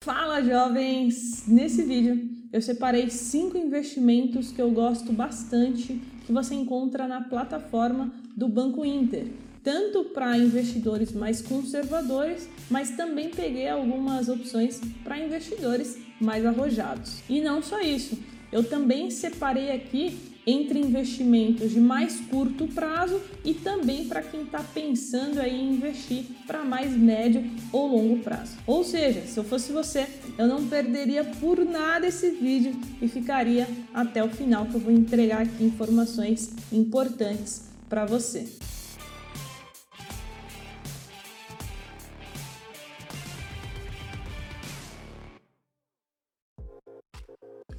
Fala jovens! Nesse vídeo eu separei cinco investimentos que eu gosto bastante que você encontra na plataforma do Banco Inter, tanto para investidores mais conservadores, mas também peguei algumas opções para investidores mais arrojados. E não só isso, eu também separei aqui entre investimentos de mais curto prazo e também para quem está pensando aí em investir para mais médio ou longo prazo. Ou seja, se eu fosse você, eu não perderia por nada esse vídeo e ficaria até o final que eu vou entregar aqui informações importantes para você.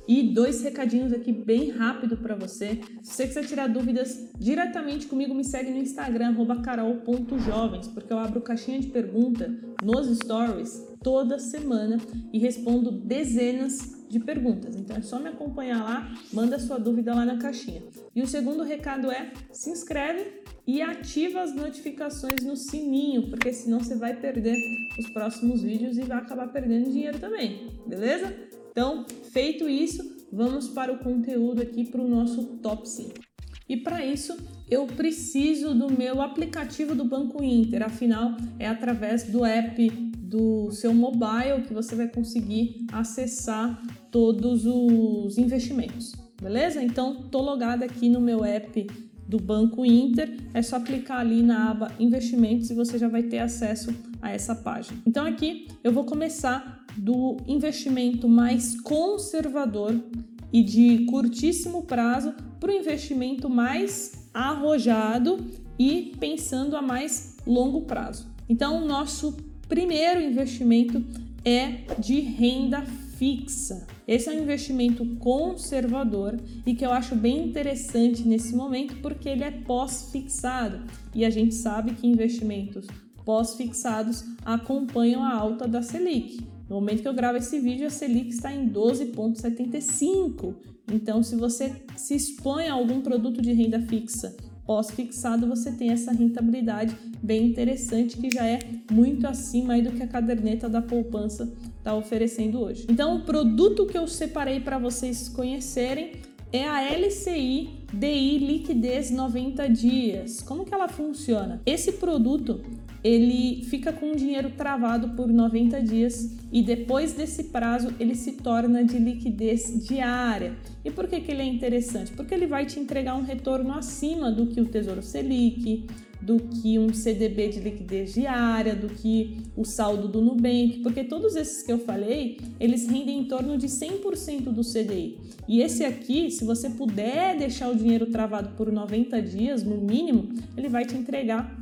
E dois recadinhos aqui bem rápido para você. Se você quiser tirar dúvidas diretamente comigo, me segue no Instagram, carol.jovens, porque eu abro caixinha de pergunta nos stories toda semana e respondo dezenas de perguntas. Então é só me acompanhar lá, manda sua dúvida lá na caixinha. E o segundo recado é: se inscreve e ativa as notificações no sininho, porque senão você vai perder os próximos vídeos e vai acabar perdendo dinheiro também, beleza? Então, feito isso, vamos para o conteúdo aqui para o nosso top 5. E para isso, eu preciso do meu aplicativo do Banco Inter, afinal, é através do app do seu mobile que você vai conseguir acessar todos os investimentos, beleza? Então, tô logada aqui no meu app do Banco Inter, é só clicar ali na aba Investimentos e você já vai ter acesso a essa página. Então aqui eu vou começar do investimento mais conservador e de curtíssimo prazo para o investimento mais arrojado e pensando a mais longo prazo. Então, nosso primeiro investimento é de renda fixa. Esse é um investimento conservador e que eu acho bem interessante nesse momento porque ele é pós-fixado e a gente sabe que investimentos pós-fixados acompanham a alta da Selic. No momento que eu gravo esse vídeo, a Selic está em 12,75. Então, se você se expõe a algum produto de renda fixa pós-fixado, você tem essa rentabilidade bem interessante que já é muito acima do que a caderneta da poupança está oferecendo hoje. Então, o produto que eu separei para vocês conhecerem é a LCI DI Liquidez 90 dias. Como que ela funciona? Esse produto ele fica com o dinheiro travado por 90 dias e depois desse prazo ele se torna de liquidez diária. E por que, que ele é interessante? Porque ele vai te entregar um retorno acima do que o Tesouro Selic, do que um CDB de liquidez diária, do que o saldo do Nubank, porque todos esses que eu falei, eles rendem em torno de 100% do CDI. E esse aqui, se você puder deixar o dinheiro travado por 90 dias, no mínimo, ele vai te entregar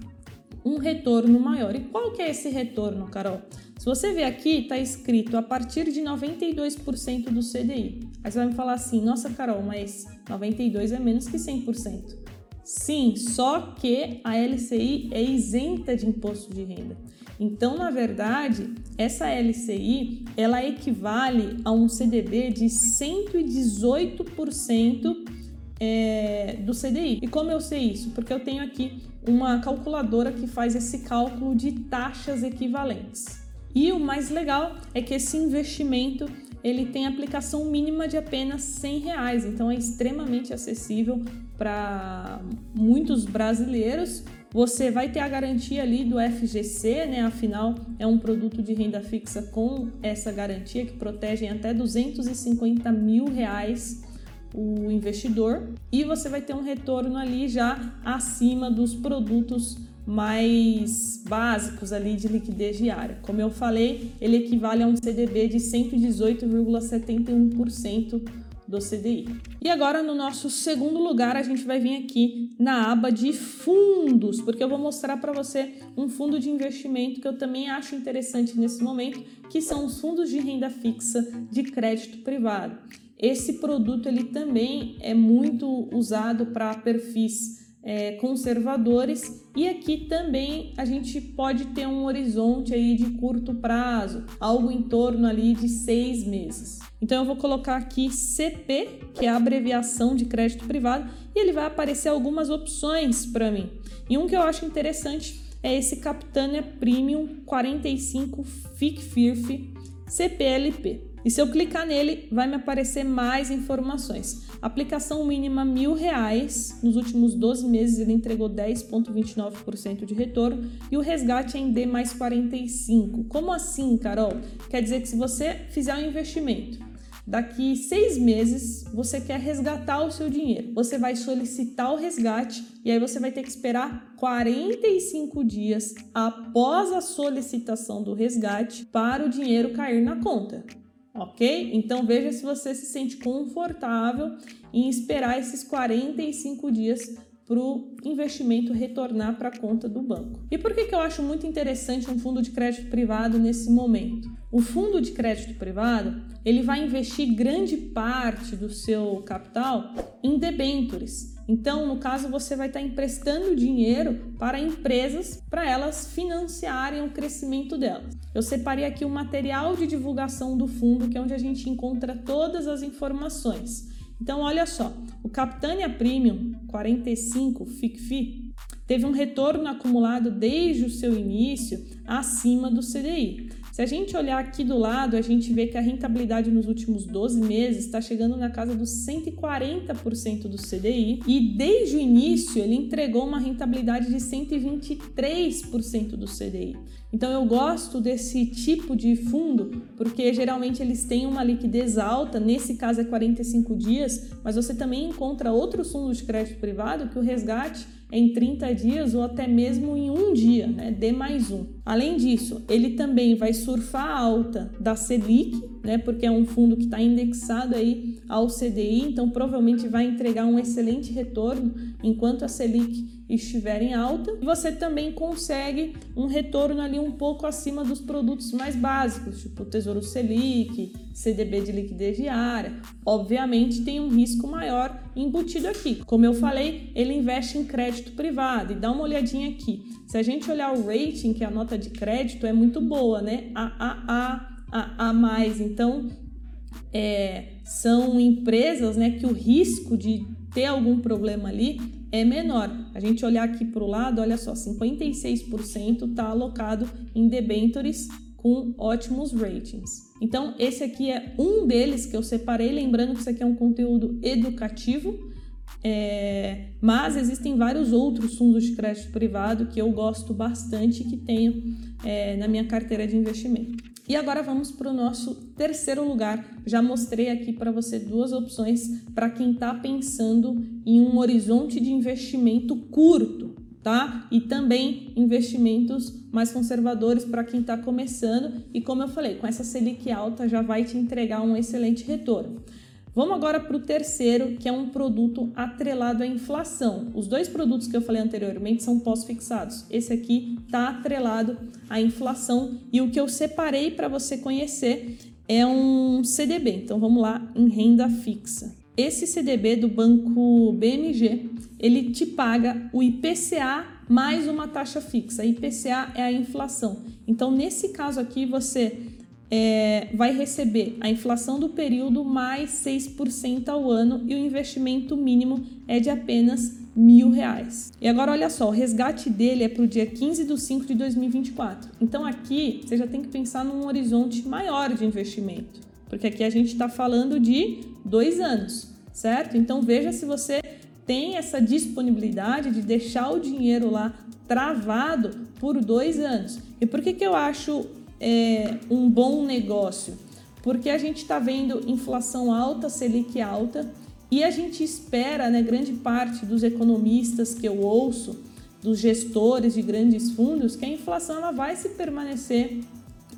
um retorno maior. E qual que é esse retorno, Carol? Se você ver aqui, está escrito a partir de 92% do CDI. Aí você vai me falar assim, nossa, Carol, mas 92 é menos que 100%. Sim, só que a LCI é isenta de imposto de renda. Então, na verdade, essa LCI ela equivale a um CDB de 118% é, do CDI. E como eu sei isso? Porque eu tenho aqui uma calculadora que faz esse cálculo de taxas equivalentes. E o mais legal é que esse investimento ele tem aplicação mínima de apenas 100 reais, então é extremamente acessível para muitos brasileiros. Você vai ter a garantia ali do FGC, né? Afinal, é um produto de renda fixa com essa garantia que protege até 250 mil reais o investidor e você vai ter um retorno ali já acima dos produtos mais básicos ali de liquidez diária. Como eu falei, ele equivale a um CDB de 118,71% do CDI. E agora no nosso segundo lugar a gente vai vir aqui na aba de fundos, porque eu vou mostrar para você um fundo de investimento que eu também acho interessante nesse momento, que são os fundos de renda fixa de crédito privado. Esse produto ele também é muito usado para perfis é, conservadores e aqui também a gente pode ter um horizonte aí de curto prazo, algo em torno ali de seis meses. Então eu vou colocar aqui CP, que é a abreviação de crédito privado, e ele vai aparecer algumas opções para mim. E um que eu acho interessante é esse Capitânia Premium 45 FICFIRF CPLP. E se eu clicar nele, vai me aparecer mais informações. Aplicação mínima mil reais. Nos últimos 12 meses ele entregou 10,29% de retorno e o resgate é em D mais 45. Como assim, Carol? Quer dizer que se você fizer um investimento daqui seis meses você quer resgatar o seu dinheiro. Você vai solicitar o resgate e aí você vai ter que esperar 45 dias após a solicitação do resgate para o dinheiro cair na conta. Ok? Então veja se você se sente confortável em esperar esses 45 dias para o investimento retornar para a conta do banco. E por que, que eu acho muito interessante um fundo de crédito privado nesse momento? O fundo de crédito privado ele vai investir grande parte do seu capital em debentures. Então, no caso, você vai estar emprestando dinheiro para empresas para elas financiarem o crescimento delas. Eu separei aqui o material de divulgação do fundo, que é onde a gente encontra todas as informações. Então, olha só, o Capitânia Premium 45 FICFI teve um retorno acumulado desde o seu início acima do CDI. Se a gente olhar aqui do lado, a gente vê que a rentabilidade nos últimos 12 meses está chegando na casa dos 140% do CDI e desde o início ele entregou uma rentabilidade de 123% do CDI. Então eu gosto desse tipo de fundo porque geralmente eles têm uma liquidez alta, nesse caso é 45 dias, mas você também encontra outros fundos de crédito privado que o resgate em 30 dias ou até mesmo em um dia, né? D mais um. Além disso, ele também vai surfar a alta da Selic, né? Porque é um fundo que está indexado aí ao CDI, então provavelmente vai entregar um excelente retorno enquanto a Selic estiver em alta. Você também consegue um retorno ali um pouco acima dos produtos mais básicos, tipo Tesouro Selic, CDB de liquidez diária. Obviamente tem um risco maior embutido aqui. Como eu falei, ele investe em crédito privado e dá uma olhadinha aqui. Se a gente olhar o rating, que é a nota de crédito, é muito boa, né? AAA, a, a mais. Então, é, são empresas né, que o risco de ter algum problema ali é menor. A gente olhar aqui para o lado, olha só, 56% está alocado em debentures com ótimos ratings. Então, esse aqui é um deles que eu separei, lembrando que isso aqui é um conteúdo educativo, é, mas existem vários outros fundos de crédito privado que eu gosto bastante que tenho é, na minha carteira de investimento. E agora vamos para o nosso terceiro lugar. Já mostrei aqui para você duas opções para quem está pensando em um horizonte de investimento curto, tá? E também investimentos mais conservadores para quem está começando. E como eu falei, com essa Selic alta já vai te entregar um excelente retorno. Vamos agora para o terceiro, que é um produto atrelado à inflação. Os dois produtos que eu falei anteriormente são pós-fixados. Esse aqui está atrelado à inflação e o que eu separei para você conhecer é um CDB. Então vamos lá em renda fixa. Esse CDB do banco BMG, ele te paga o IPCA mais uma taxa fixa. IPCA é a inflação. Então nesse caso aqui você é, vai receber a inflação do período mais 6% ao ano e o investimento mínimo é de apenas mil reais. E agora olha só, o resgate dele é para o dia 15 de 5 de 2024. Então aqui você já tem que pensar num horizonte maior de investimento, porque aqui a gente está falando de dois anos, certo? Então veja se você tem essa disponibilidade de deixar o dinheiro lá travado por dois anos. E por que, que eu acho é, um bom negócio? Porque a gente está vendo inflação alta, Selic alta, e a gente espera, né, grande parte dos economistas que eu ouço, dos gestores de grandes fundos, que a inflação ela vai se permanecer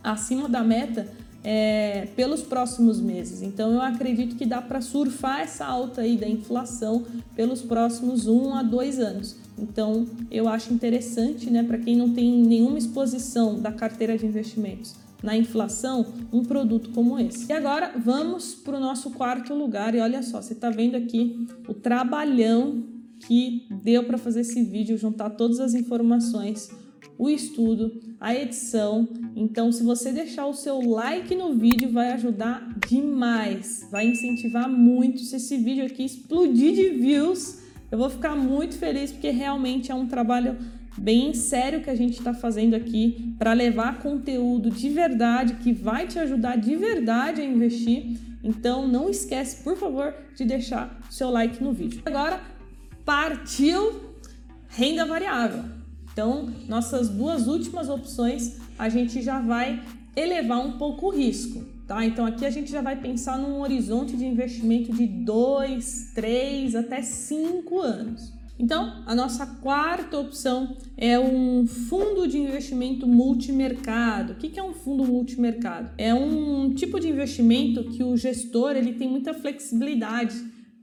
acima da meta é, pelos próximos meses. Então eu acredito que dá para surfar essa alta aí da inflação pelos próximos um a dois anos. Então, eu acho interessante, né, para quem não tem nenhuma exposição da carteira de investimentos na inflação, um produto como esse. E agora vamos para o nosso quarto lugar. E olha só, você está vendo aqui o trabalhão que deu para fazer esse vídeo, juntar todas as informações, o estudo, a edição. Então, se você deixar o seu like no vídeo, vai ajudar demais, vai incentivar muito. Se esse vídeo aqui explodir de views, eu vou ficar muito feliz porque realmente é um trabalho bem sério que a gente está fazendo aqui para levar conteúdo de verdade que vai te ajudar de verdade a investir. Então não esquece, por favor, de deixar seu like no vídeo. Agora partiu renda variável. Então, nossas duas últimas opções, a gente já vai elevar um pouco o risco, tá? Então aqui a gente já vai pensar num horizonte de investimento de 2, 3 até 5 anos. Então, a nossa quarta opção é um fundo de investimento multimercado. O que é um fundo multimercado? É um tipo de investimento que o gestor ele tem muita flexibilidade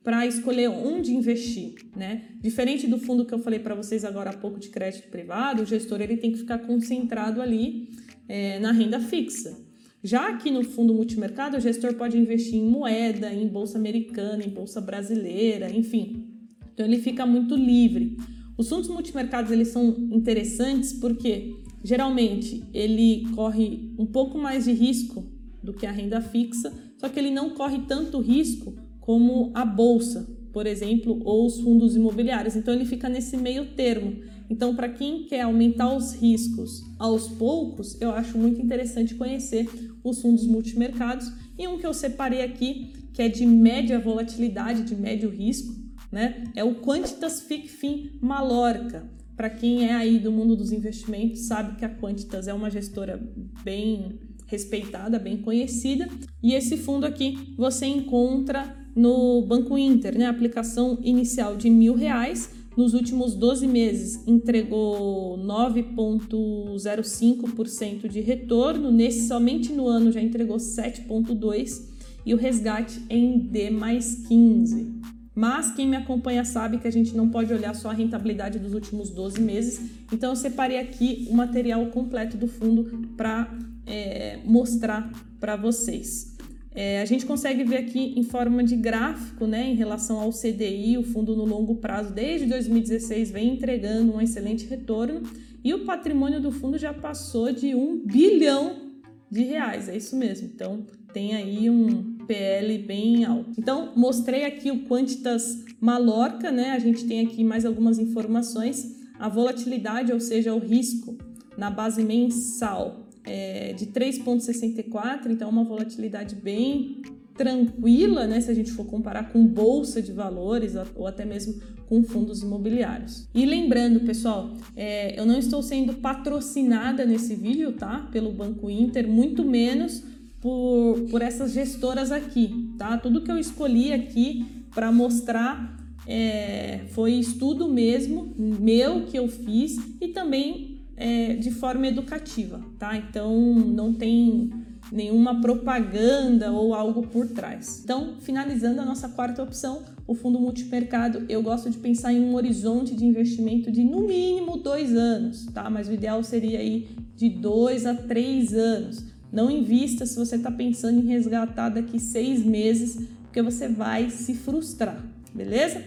para escolher onde investir, né? Diferente do fundo que eu falei para vocês agora há pouco de crédito privado, o gestor ele tem que ficar concentrado ali é, na renda fixa. Já aqui no fundo multimercado, o gestor pode investir em moeda, em bolsa americana, em bolsa brasileira, enfim, então ele fica muito livre. Os fundos multimercados eles são interessantes porque geralmente ele corre um pouco mais de risco do que a renda fixa, só que ele não corre tanto risco como a bolsa, por exemplo, ou os fundos imobiliários. Então ele fica nesse meio termo. Então, para quem quer aumentar os riscos aos poucos, eu acho muito interessante conhecer os fundos multimercados. E um que eu separei aqui, que é de média volatilidade, de médio risco, né? É o Quantitas FICFIN Malorca. Para quem é aí do mundo dos investimentos, sabe que a Quantitas é uma gestora bem respeitada, bem conhecida. E esse fundo aqui você encontra no Banco Inter, né? Aplicação inicial de mil reais. Nos últimos 12 meses entregou 9,05% de retorno. Nesse somente no ano já entregou 7,2% e o resgate em D mais 15. Mas quem me acompanha sabe que a gente não pode olhar só a rentabilidade dos últimos 12 meses. Então eu separei aqui o material completo do fundo para é, mostrar para vocês. É, a gente consegue ver aqui em forma de gráfico, né, em relação ao CDI, o fundo no longo prazo desde 2016 vem entregando um excelente retorno e o patrimônio do fundo já passou de um bilhão de reais, é isso mesmo. Então tem aí um PL bem alto. Então, mostrei aqui o Quantitas Malorca, né? A gente tem aqui mais algumas informações. A volatilidade, ou seja, o risco na base mensal é de 3,64, então uma volatilidade bem tranquila, né, se a gente for comparar com bolsa de valores ou até mesmo com fundos imobiliários. E lembrando, pessoal, é, eu não estou sendo patrocinada nesse vídeo, tá, pelo Banco Inter, muito menos por, por essas gestoras aqui, tá? Tudo que eu escolhi aqui para mostrar é, foi estudo mesmo, meu que eu fiz e também é, de forma educativa, tá? Então não tem nenhuma propaganda ou algo por trás. Então, finalizando a nossa quarta opção, o fundo multimercado, eu gosto de pensar em um horizonte de investimento de no mínimo dois anos, tá? Mas o ideal seria aí de dois a três anos não invista se você está pensando em resgatar daqui seis meses, porque você vai se frustrar, beleza?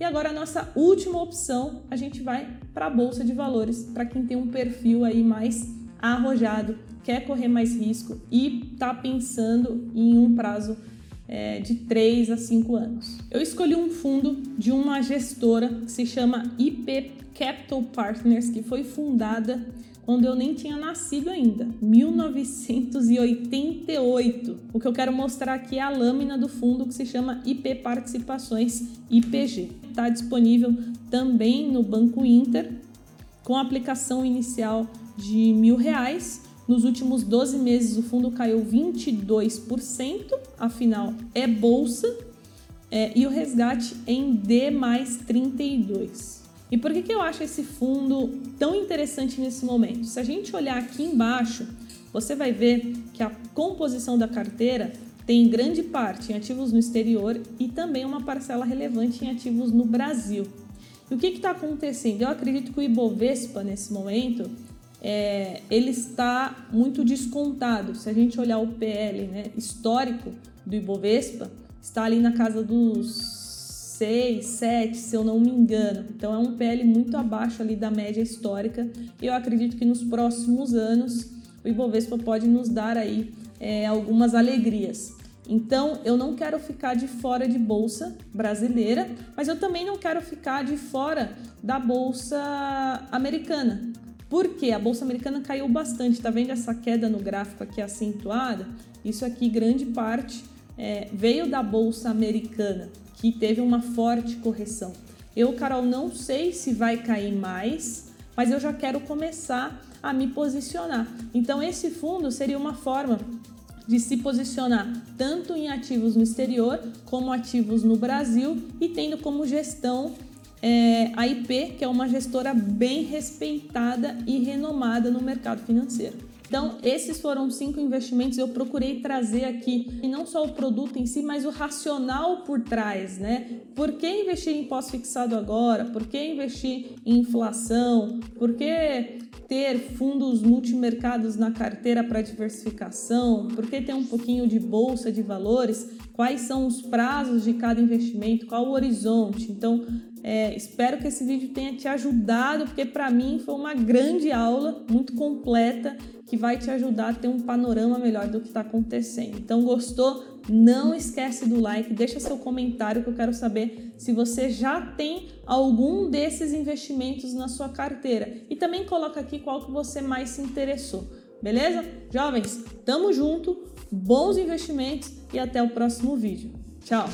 E agora a nossa última opção, a gente vai para a bolsa de valores, para quem tem um perfil aí mais arrojado, quer correr mais risco e está pensando em um prazo é, de 3 a 5 anos. Eu escolhi um fundo de uma gestora que se chama IP Capital Partners, que foi fundada quando eu nem tinha nascido ainda, 1988. O que eu quero mostrar aqui é a lâmina do fundo que se chama IP Participações IPG. Está disponível também no Banco Inter, com aplicação inicial de mil reais. Nos últimos 12 meses o fundo caiu 22%, afinal é bolsa, é, e o resgate em D mais 32%. E por que, que eu acho esse fundo tão interessante nesse momento? Se a gente olhar aqui embaixo, você vai ver que a composição da carteira tem grande parte em ativos no exterior e também uma parcela relevante em ativos no Brasil. E o que está acontecendo? Eu acredito que o Ibovespa, nesse momento, é, ele está muito descontado. Se a gente olhar o PL né, histórico do Ibovespa, está ali na casa dos 6, 7, se eu não me engano. Então é um PL muito abaixo ali da média histórica. E eu acredito que nos próximos anos o Ibovespa pode nos dar aí é, algumas alegrias. Então, eu não quero ficar de fora de bolsa brasileira, mas eu também não quero ficar de fora da bolsa americana. Porque a bolsa americana caiu bastante, tá vendo essa queda no gráfico aqui acentuada? Isso aqui, grande parte, é, veio da bolsa americana, que teve uma forte correção. Eu, Carol, não sei se vai cair mais, mas eu já quero começar a me posicionar. Então, esse fundo seria uma forma de se posicionar tanto em ativos no exterior como ativos no Brasil e tendo como gestão é, a IP, que é uma gestora bem respeitada e renomada no mercado financeiro. Então, esses foram cinco investimentos. Eu procurei trazer aqui e não só o produto em si, mas o racional por trás, né? Por que investir em pós-fixado agora? Por que investir em inflação? Por que ter fundos multimercados na carteira para diversificação? Por que ter um pouquinho de bolsa de valores? Quais são os prazos de cada investimento? Qual o horizonte? Então, é, espero que esse vídeo tenha te ajudado, porque para mim foi uma grande aula, muito completa que vai te ajudar a ter um panorama melhor do que está acontecendo. Então, gostou? Não esquece do like, deixa seu comentário que eu quero saber se você já tem algum desses investimentos na sua carteira. E também coloca aqui qual que você mais se interessou. Beleza? Jovens, tamo junto, bons investimentos e até o próximo vídeo. Tchau!